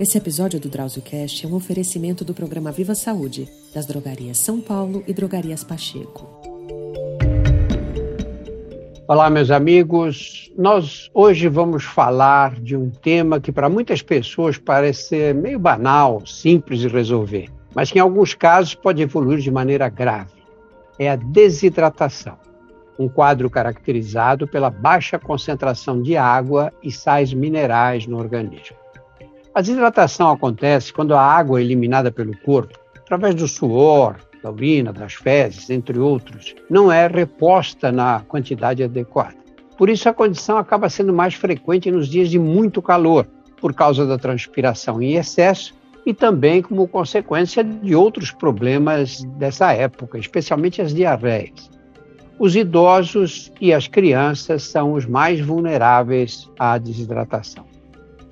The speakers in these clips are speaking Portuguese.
Esse episódio do DrauzioCast é um oferecimento do programa Viva Saúde, das drogarias São Paulo e drogarias Pacheco. Olá, meus amigos. Nós hoje vamos falar de um tema que para muitas pessoas parece ser meio banal, simples de resolver, mas que em alguns casos pode evoluir de maneira grave. É a desidratação, um quadro caracterizado pela baixa concentração de água e sais minerais no organismo. A desidratação acontece quando a água é eliminada pelo corpo, através do suor, da urina, das fezes, entre outros, não é reposta na quantidade adequada. Por isso, a condição acaba sendo mais frequente nos dias de muito calor, por causa da transpiração em excesso e também como consequência de outros problemas dessa época, especialmente as diarreias. Os idosos e as crianças são os mais vulneráveis à desidratação.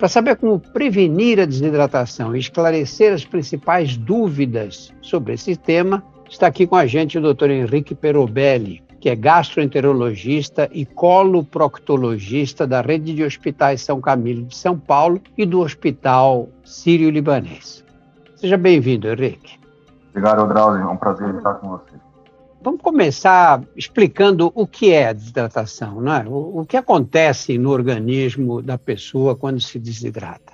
Para saber como prevenir a desidratação e esclarecer as principais dúvidas sobre esse tema, está aqui com a gente o Dr. Henrique Perobelli, que é gastroenterologista e coloproctologista da rede de hospitais São Camilo de São Paulo e do Hospital Sírio-Libanês. Seja bem-vindo, Henrique. Obrigado, Drauzio. É um prazer estar com você. Vamos começar explicando o que é a desidratação, né? o, o que acontece no organismo da pessoa quando se desidrata.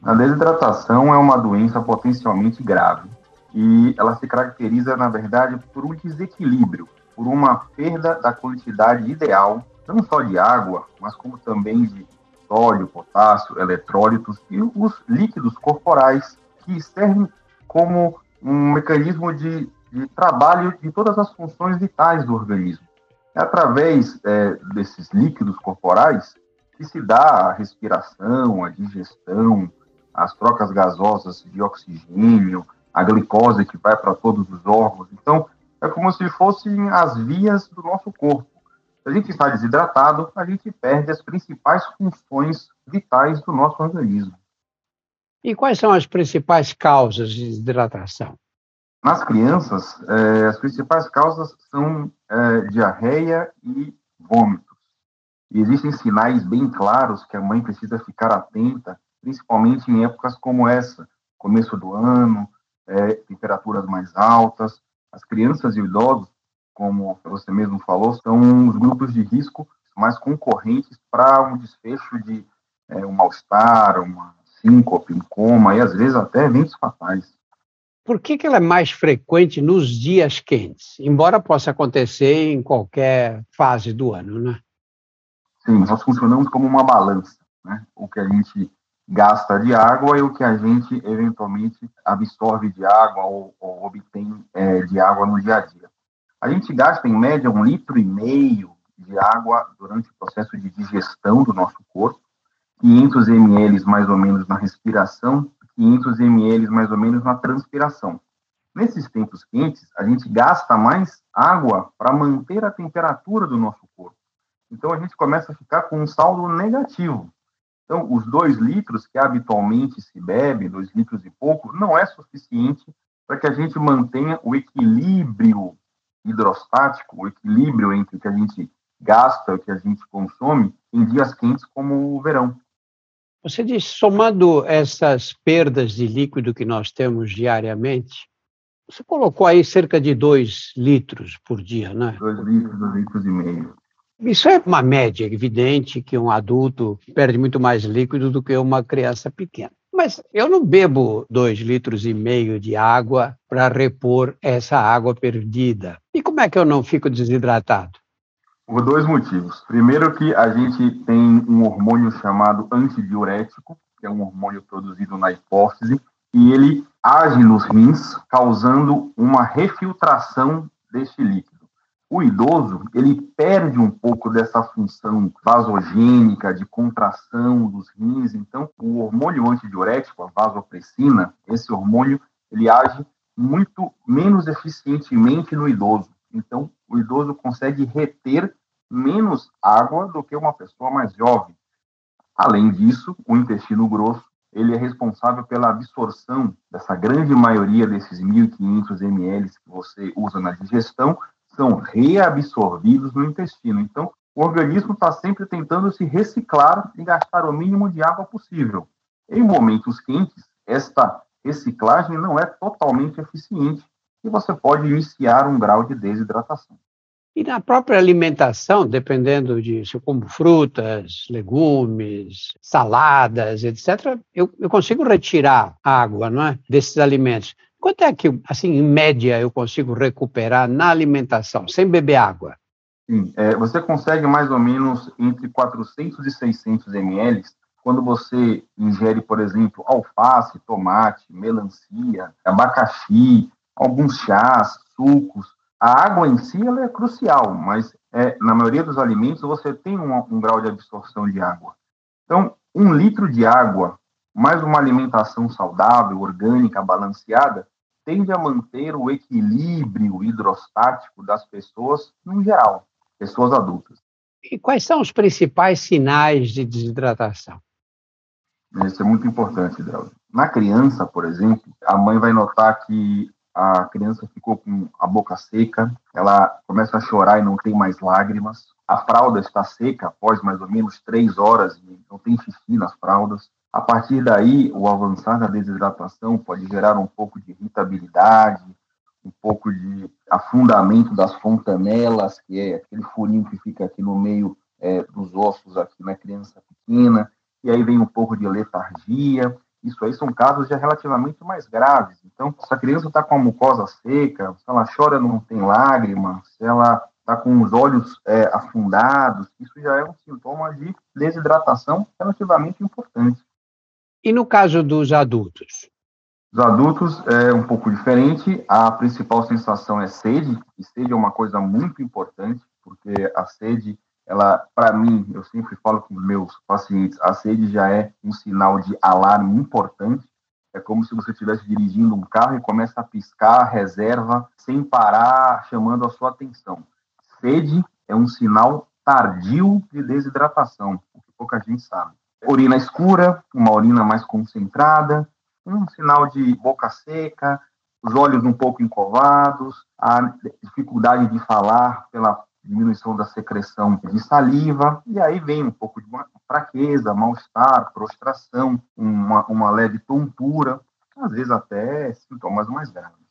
A desidratação é uma doença potencialmente grave e ela se caracteriza, na verdade, por um desequilíbrio, por uma perda da quantidade ideal, não só de água, mas como também de sódio, potássio, eletrólitos e os líquidos corporais que servem como um mecanismo de de trabalho de todas as funções vitais do organismo. É através é, desses líquidos corporais que se dá a respiração, a digestão, as trocas gasosas de oxigênio, a glicose que vai para todos os órgãos. Então, é como se fossem as vias do nosso corpo. Se a gente está desidratado, a gente perde as principais funções vitais do nosso organismo. E quais são as principais causas de desidratação? Nas crianças, é, as principais causas são é, diarreia e vômitos. Existem sinais bem claros que a mãe precisa ficar atenta, principalmente em épocas como essa, começo do ano, é, temperaturas mais altas. As crianças e idosos, como você mesmo falou, são os grupos de risco mais concorrentes para um desfecho de um mal-estar, uma síncope, um coma e às vezes até eventos fatais. Por que, que ela é mais frequente nos dias quentes, embora possa acontecer em qualquer fase do ano, né? Sim, nós funcionamos como uma balança, né? O que a gente gasta de água e o que a gente eventualmente absorve de água ou, ou obtém é, de água no dia a dia. A gente gasta em média um litro e meio de água durante o processo de digestão do nosso corpo, 500 ml mais ou menos na respiração 500 ml mais ou menos na transpiração. Nesses tempos quentes, a gente gasta mais água para manter a temperatura do nosso corpo. Então, a gente começa a ficar com um saldo negativo. Então, os dois litros que habitualmente se bebe, dois litros e pouco, não é suficiente para que a gente mantenha o equilíbrio hidrostático, o equilíbrio entre o que a gente gasta e o que a gente consome em dias quentes como o verão. Você diz, somando essas perdas de líquido que nós temos diariamente, você colocou aí cerca de 2 litros por dia, né? 2 litros, 2 litros e meio. Isso é uma média, evidente que um adulto perde muito mais líquido do que uma criança pequena. Mas eu não bebo 2 litros e meio de água para repor essa água perdida. E como é que eu não fico desidratado? Por dois motivos. Primeiro que a gente tem um hormônio chamado antidiurético, que é um hormônio produzido na hipófise, e ele age nos rins, causando uma refiltração deste líquido. O idoso, ele perde um pouco dessa função vasogênica, de contração dos rins, então o hormônio antidiurético, a vasopressina, esse hormônio, ele age muito menos eficientemente no idoso. Então, o idoso consegue reter menos água do que uma pessoa mais jovem. Além disso, o intestino grosso ele é responsável pela absorção dessa grande maioria desses 1.500 ml que você usa na digestão, são reabsorvidos no intestino. Então, o organismo está sempre tentando se reciclar e gastar o mínimo de água possível. Em momentos quentes, esta reciclagem não é totalmente eficiente e você pode iniciar um grau de desidratação. E na própria alimentação, dependendo de se eu como frutas, legumes, saladas, etc., eu, eu consigo retirar água não é, desses alimentos. Quanto é que, assim, em média, eu consigo recuperar na alimentação, sem beber água? Sim, é, você consegue mais ou menos entre 400 e 600 ml quando você ingere, por exemplo, alface, tomate, melancia, abacaxi, alguns chás, sucos, a água em si ela é crucial, mas é, na maioria dos alimentos você tem um, um grau de absorção de água. Então, um litro de água, mais uma alimentação saudável, orgânica, balanceada, tende a manter o equilíbrio hidrostático das pessoas no geral, pessoas adultas. E quais são os principais sinais de desidratação? Isso é muito importante, Drauzio. Na criança, por exemplo, a mãe vai notar que a criança ficou com a boca seca, ela começa a chorar e não tem mais lágrimas, a fralda está seca após mais ou menos três horas e não tem xixi nas fraldas. A partir daí, o avançar da desidratação pode gerar um pouco de irritabilidade, um pouco de afundamento das fontanelas, que é aquele furinho que fica aqui no meio é, dos ossos aqui na criança pequena, e aí vem um pouco de letargia, isso aí são casos já relativamente mais graves. Então, se a criança está com a mucosa seca, se ela chora não tem lágrima, se ela está com os olhos é, afundados, isso já é um sintoma de desidratação relativamente importante. E no caso dos adultos? Os adultos é um pouco diferente. A principal sensação é sede, e sede é uma coisa muito importante, porque a sede ela, para mim, eu sempre falo com meus pacientes, a sede já é um sinal de alarme importante. É como se você estivesse dirigindo um carro e começa a piscar reserva sem parar, chamando a sua atenção. Sede é um sinal tardio de desidratação, o que pouca gente sabe. Urina escura, uma urina mais concentrada, um sinal de boca seca, os olhos um pouco encovados, a dificuldade de falar pela diminuição da secreção de saliva, e aí vem um pouco de fraqueza, mal-estar, prostração, uma, uma leve tontura, às vezes até sintomas mais graves.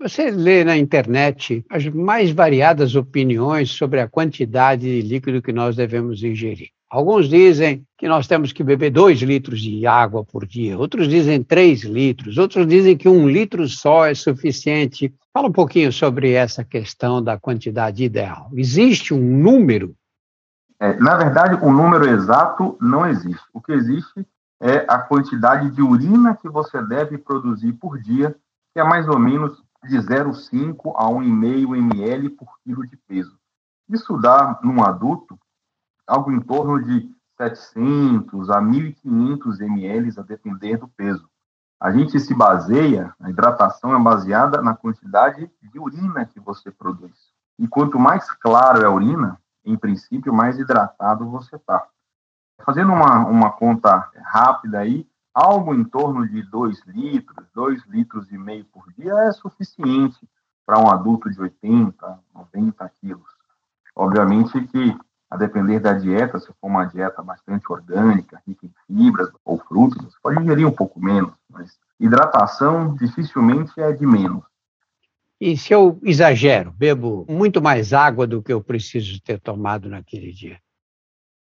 Você lê na internet as mais variadas opiniões sobre a quantidade de líquido que nós devemos ingerir. Alguns dizem que nós temos que beber dois litros de água por dia, outros dizem três litros, outros dizem que um litro só é suficiente. Fala um pouquinho sobre essa questão da quantidade ideal. Existe um número? É, na verdade, o número exato não existe. O que existe é a quantidade de urina que você deve produzir por dia, que é mais ou menos de 0,5 a 1,5 ml por quilo de peso. Isso dá, num adulto, algo em torno de 700 a 1.500 ml, a depender do peso. A gente se baseia, a hidratação é baseada na quantidade de urina que você produz. E quanto mais claro é a urina, em princípio, mais hidratado você está. Fazendo uma, uma conta rápida aí, algo em torno de 2 litros, 2 litros e meio por dia é suficiente para um adulto de 80, 90 quilos. Obviamente que a depender da dieta, se for uma dieta bastante orgânica, rica em fibras ou frutos, você pode ingerir um pouco menos, mas hidratação dificilmente é de menos. E se eu exagero, bebo muito mais água do que eu preciso ter tomado naquele dia?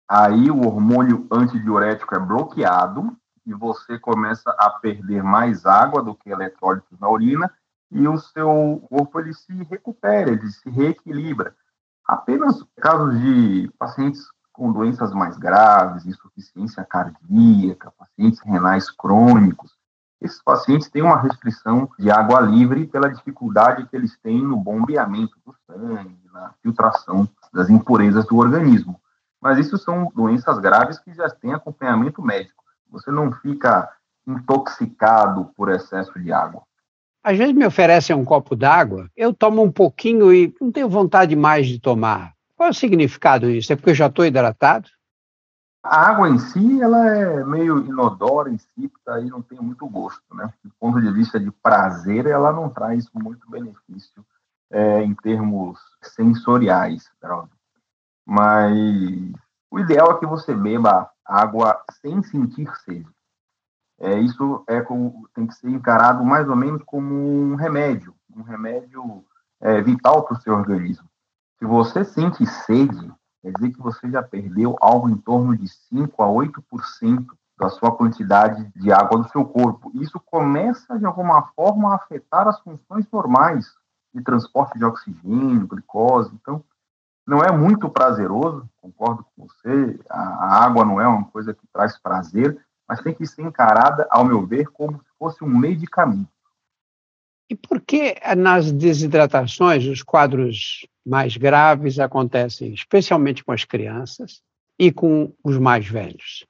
Aí o hormônio antidiurético é bloqueado e você começa a perder mais água do que eletrólitos na urina e o seu corpo ele se recupera, ele se reequilibra. Apenas casos de pacientes com doenças mais graves, insuficiência cardíaca, pacientes renais crônicos, esses pacientes têm uma restrição de água livre pela dificuldade que eles têm no bombeamento do sangue, na filtração das impurezas do organismo. Mas isso são doenças graves que já têm acompanhamento médico. Você não fica intoxicado por excesso de água. Às vezes me oferecem um copo d'água, eu tomo um pouquinho e não tenho vontade mais de tomar. Qual é o significado disso? É porque eu já estou hidratado? A água em si, ela é meio inodora, insípida e não tem muito gosto, né? Do ponto de vista de prazer, ela não traz muito benefício é, em termos sensoriais, mas o ideal é que você beba água sem sentir sede. É, isso é como, tem que ser encarado mais ou menos como um remédio, um remédio é, vital para o seu organismo. Se você sente sede, quer dizer que você já perdeu algo em torno de 5 a 8% da sua quantidade de água do seu corpo. Isso começa, de alguma forma, a afetar as funções normais de transporte de oxigênio, glicose. Então, não é muito prazeroso, concordo com você, a, água não é uma coisa que traz prazer, mas tem que ser encarada, ao meu ver, como se fosse um medicamento. E por que nas desidratações os quadros mais graves acontecem especialmente com as crianças e com os mais velhos?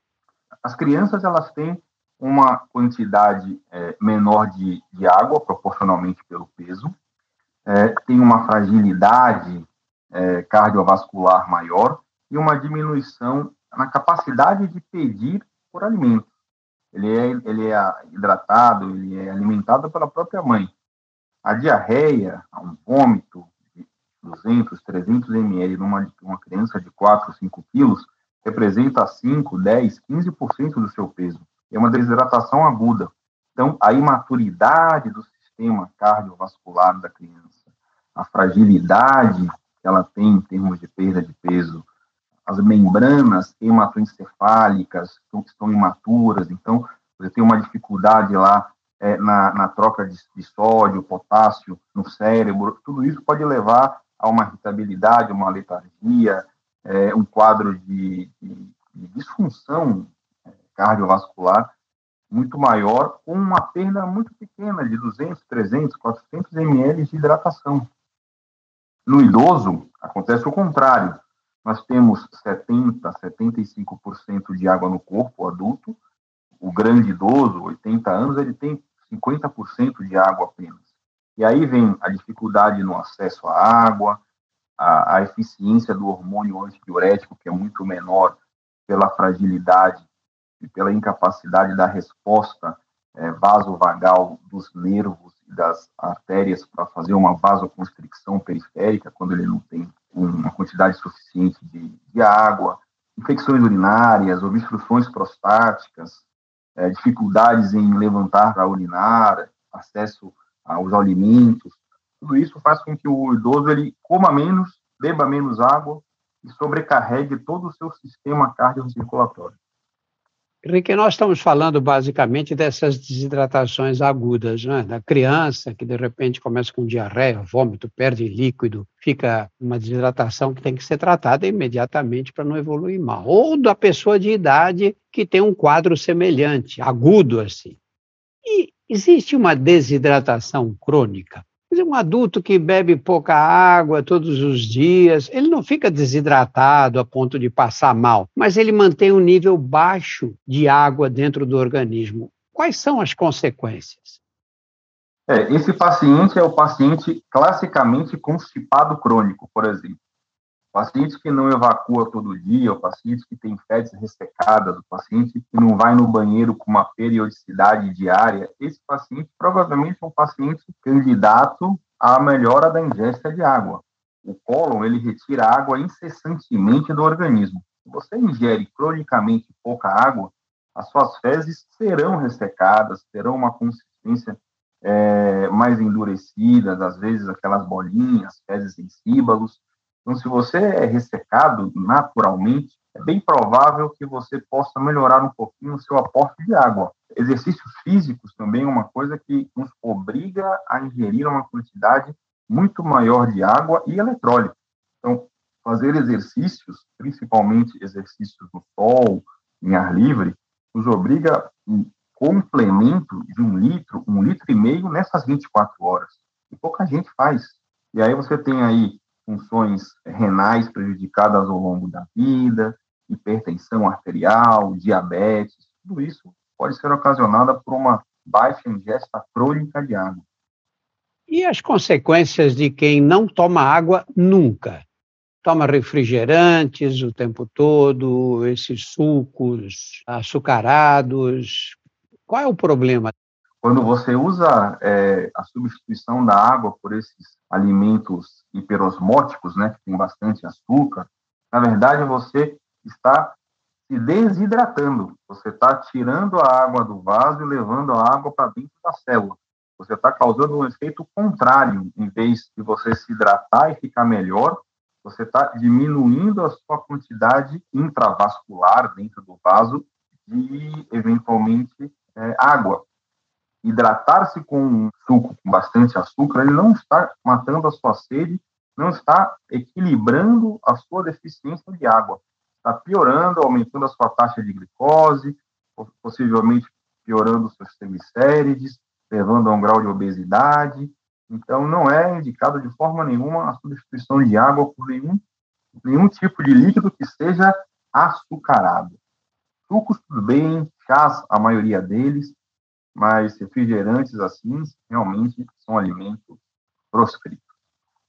As crianças elas têm uma quantidade é, menor de, de água proporcionalmente pelo peso, é, tem uma fragilidade é, cardiovascular maior e uma diminuição na capacidade de pedir por alimento. Ele é, ele é hidratado, ele é alimentado pela própria mãe. A diarreia, um vômito de 200, 300 ml numa uma criança de 4, 5 quilos, representa 5, 10, 15% do seu peso. É uma desidratação aguda. Então, a imaturidade do sistema cardiovascular da criança, a fragilidade que ela tem em termos de perda de peso, as membranas hematoencefálicas estão imaturas, então você tem uma dificuldade lá é, na, na, troca de, de, sódio, potássio no cérebro, tudo isso pode levar a uma irritabilidade, uma letargia, é, um quadro de, de, de disfunção é, cardiovascular muito maior, com uma perda muito pequena de 200, 300, 400 ml de hidratação. No idoso, acontece o contrário. Nós temos 70, 75% de água no corpo, adulto. O grande idoso, 80 anos, ele tem 50% de água apenas. E aí vem a dificuldade no acesso à água, a, a eficiência do hormônio antidiurético, que é muito menor pela fragilidade e pela incapacidade da resposta é, vasovagal dos nervos e das artérias para fazer uma vasoconstricção periférica, quando ele não tem uma quantidade suficiente de, de água, infecções urinárias, obstruções prostáticas, é, dificuldades em levantar para urinar, acesso aos alimentos, tudo isso faz com que o idoso ele coma menos, beba menos água e sobrecarregue todo o seu sistema cardiocirculatório. Henrique, nós estamos falando basicamente dessas desidratações agudas, né? da criança que de repente começa com diarreia, vômito, perde líquido, fica uma desidratação que tem que ser tratada imediatamente para não evoluir mal. Ou da pessoa de idade que tem um quadro semelhante, agudo assim. E existe uma desidratação crônica um adulto que bebe pouca água todos os dias, ele não fica desidratado a ponto de passar mal, mas ele mantém um nível baixo de água dentro do organismo. Quais são as consequências? É, esse paciente é o paciente classicamente constipado crônico, por exemplo. Paciente que não evacua todo dia, o paciente que tem fezes ressecadas, o paciente que não vai no banheiro com uma periodicidade diária, esse paciente provavelmente é um paciente candidato à melhora da ingesta de água. O cólon, ele retira água incessantemente do organismo. Se você ingere cronicamente pouca água, as suas fezes serão ressecadas, terão uma consistência é, mais endurecida, às vezes aquelas bolinhas, fezes em síbalos, então, se você é ressecado naturalmente, é bem provável que você possa melhorar um pouquinho o seu aporte de água. Exercícios físicos também é uma coisa que nos obriga a ingerir uma quantidade muito maior de água e eletrólito. Então, fazer exercícios, principalmente exercícios no sol, em ar livre, nos obriga um complemento de um litro, um litro e meio nessas 24 horas. E pouca gente faz. E aí você tem aí funções renais prejudicadas ao longo da vida, hipertensão arterial, diabetes, tudo isso pode ser ocasionada por uma baixa ingesta crônica de água. E as consequências de quem não toma água nunca? Toma refrigerantes o tempo todo, esses sucos açucarados. Qual é o problema? Quando você usa é, a substituição da água por esses alimentos hiperosmóticos, né, que tem bastante açúcar, na verdade você está se desidratando. Você está tirando a água do vaso e levando a água para dentro da célula. Você está causando um efeito contrário. Em vez de você se hidratar e ficar melhor, você está diminuindo a sua quantidade intravascular dentro do vaso de, eventualmente, é, água. Hidratar-se com um suco com bastante açúcar, ele não está matando a sua sede, não está equilibrando a sua deficiência de água. Está piorando, aumentando a sua taxa de glicose, possivelmente piorando os seus triglicérides, levando a um grau de obesidade. Então, não é indicado de forma nenhuma a substituição de água por nenhum, nenhum tipo de líquido que seja açucarado. Sucos, tudo bem, chás, a maioria deles, mas refrigerantes assim, realmente são alimentos proscritos.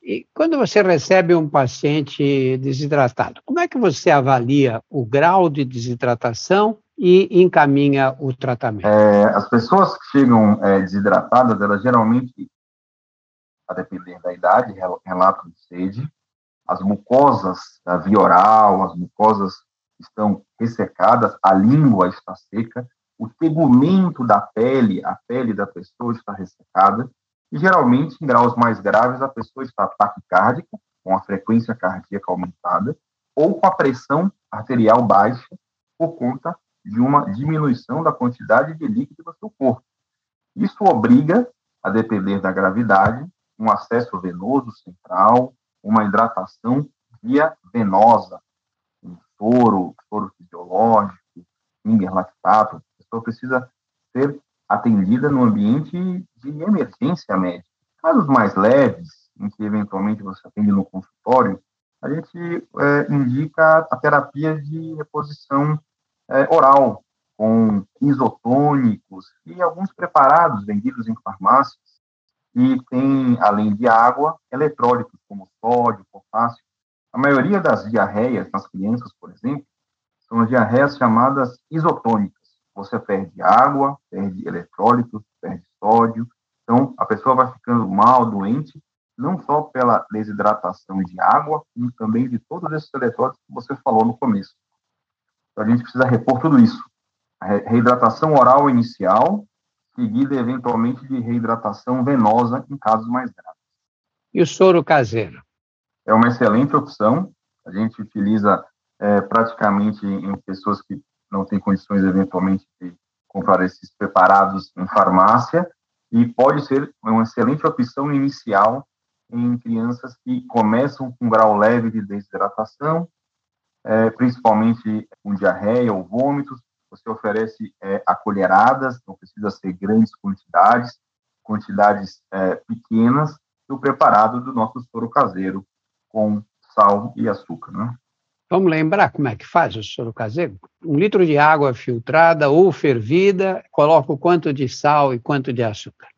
E quando você recebe um paciente desidratado, como é que você avalia o grau de desidratação e encaminha o tratamento? É, as pessoas que chegam é, desidratadas, elas geralmente, a depender da idade, relatam de sede. As mucosas da via oral, as mucosas estão ressecadas, a língua está seca, o tegumento da pele, a pele da pessoa está ressecada, e geralmente, em graus mais graves, a pessoa está taquicárdica, com a frequência cardíaca aumentada, ou com a pressão arterial baixa, por conta de uma diminuição da quantidade de líquido no seu corpo. Isso obriga, a depender da gravidade, um acesso venoso central, uma hidratação via venosa, um soro, soro fisiológico, finger lactato. Pessoa precisa ser atendida no ambiente de emergência médica. Casos mais leves, em que eventualmente você atende no consultório, a gente é, indica a terapia de reposição é, oral, com isotônicos e alguns preparados vendidos em farmácias, e tem, além de água, eletrólitos, como sódio, potássio. A maioria das diarreias nas crianças, por exemplo, são diarreias chamadas isotônicas você perde água, perde eletrólitos, perde sódio. Então, a pessoa vai ficando mal, doente, não só pela desidratação de água, como também de todos esses eletrólitos que você falou no começo. Então, a gente precisa repor tudo isso. A reidratação oral inicial, seguida eventualmente de reidratação venosa em casos mais graves. E o soro caseiro? É uma excelente opção. A gente utiliza é, praticamente em pessoas que não tem condições, eventualmente, de comprar esses preparados em farmácia, e pode ser uma excelente opção inicial em crianças que começam com um grau leve de desidratação, é, principalmente com diarreia ou vômitos. Você oferece é, acolheradas, não precisa ser grandes quantidades, quantidades é, pequenas, do preparado do nosso soro caseiro com sal e açúcar. Né? Vamos lembrar como é que faz o soro caseiro? Um litro de água filtrada ou fervida, coloca o quanto de sal e quanto de açúcar.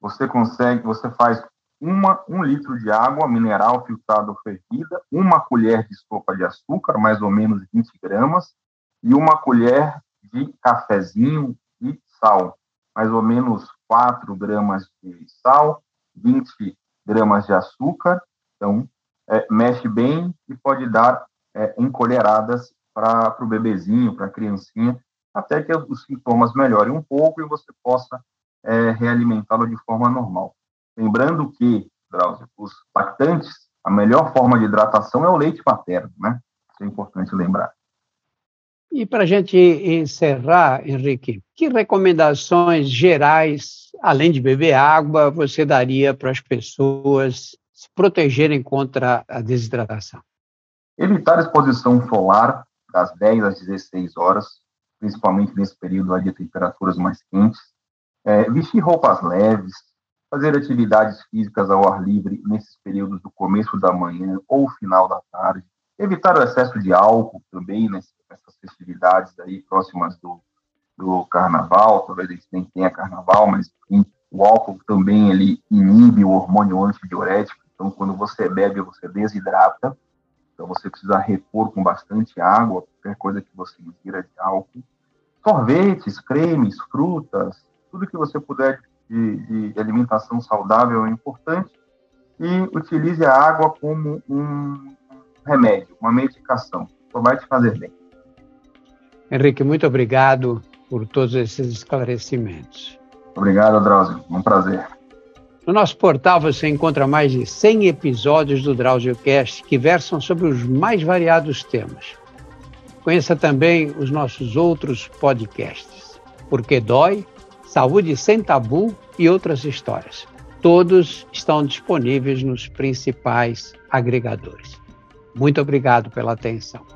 Você consegue, você faz uma, um litro de água mineral filtrada ou fervida, uma colher de sopa de açúcar, mais ou menos 20 gramas, e uma colher de cafezinho de sal, mais ou menos 4 gramas de sal, 20 gramas de açúcar. Então, é, mexe bem e pode dar é, encolheradas para o bebezinho, para a criancinha, até que os sintomas melhorem um pouco e você possa é, realimentá-lo de forma normal. Lembrando que, Drauzio, os lactantes, a melhor forma de hidratação é o leite materno, né? Isso é importante lembrar. E para a gente encerrar, Henrique, que recomendações gerais, além de beber água, você daria para as pessoas se protegerem contra a desidratação? Evitar exposição solar das 10 às 16 horas, principalmente nesse período de temperaturas mais quentes. É, vestir roupas leves, fazer atividades físicas ao ar livre nesses períodos do começo da manhã ou final da tarde. Evitar o excesso de álcool também nessas festividades aí próximas do, do carnaval, talvez a gente nem tenha carnaval, mas o álcool também ele inibe o hormônio antidiurético, então quando você bebe, você desidrata, então você precisa repor com bastante água, qualquer coisa que você insira de álcool. Sorvetes, cremes, frutas, tudo que você puder de, de alimentação saudável é importante. E utilize a água como um remédio, uma medicação. Só vai te fazer bem. Henrique, muito obrigado por todos esses esclarecimentos. Obrigado, Drauzio. Um prazer. No nosso portal você encontra mais de 100 episódios do DrauzioCast que versam sobre os mais variados temas. Conheça também os nossos outros podcasts, Porque Dói, Saúde Sem Tabu e outras histórias. Todos estão disponíveis nos principais agregadores. Muito obrigado pela atenção.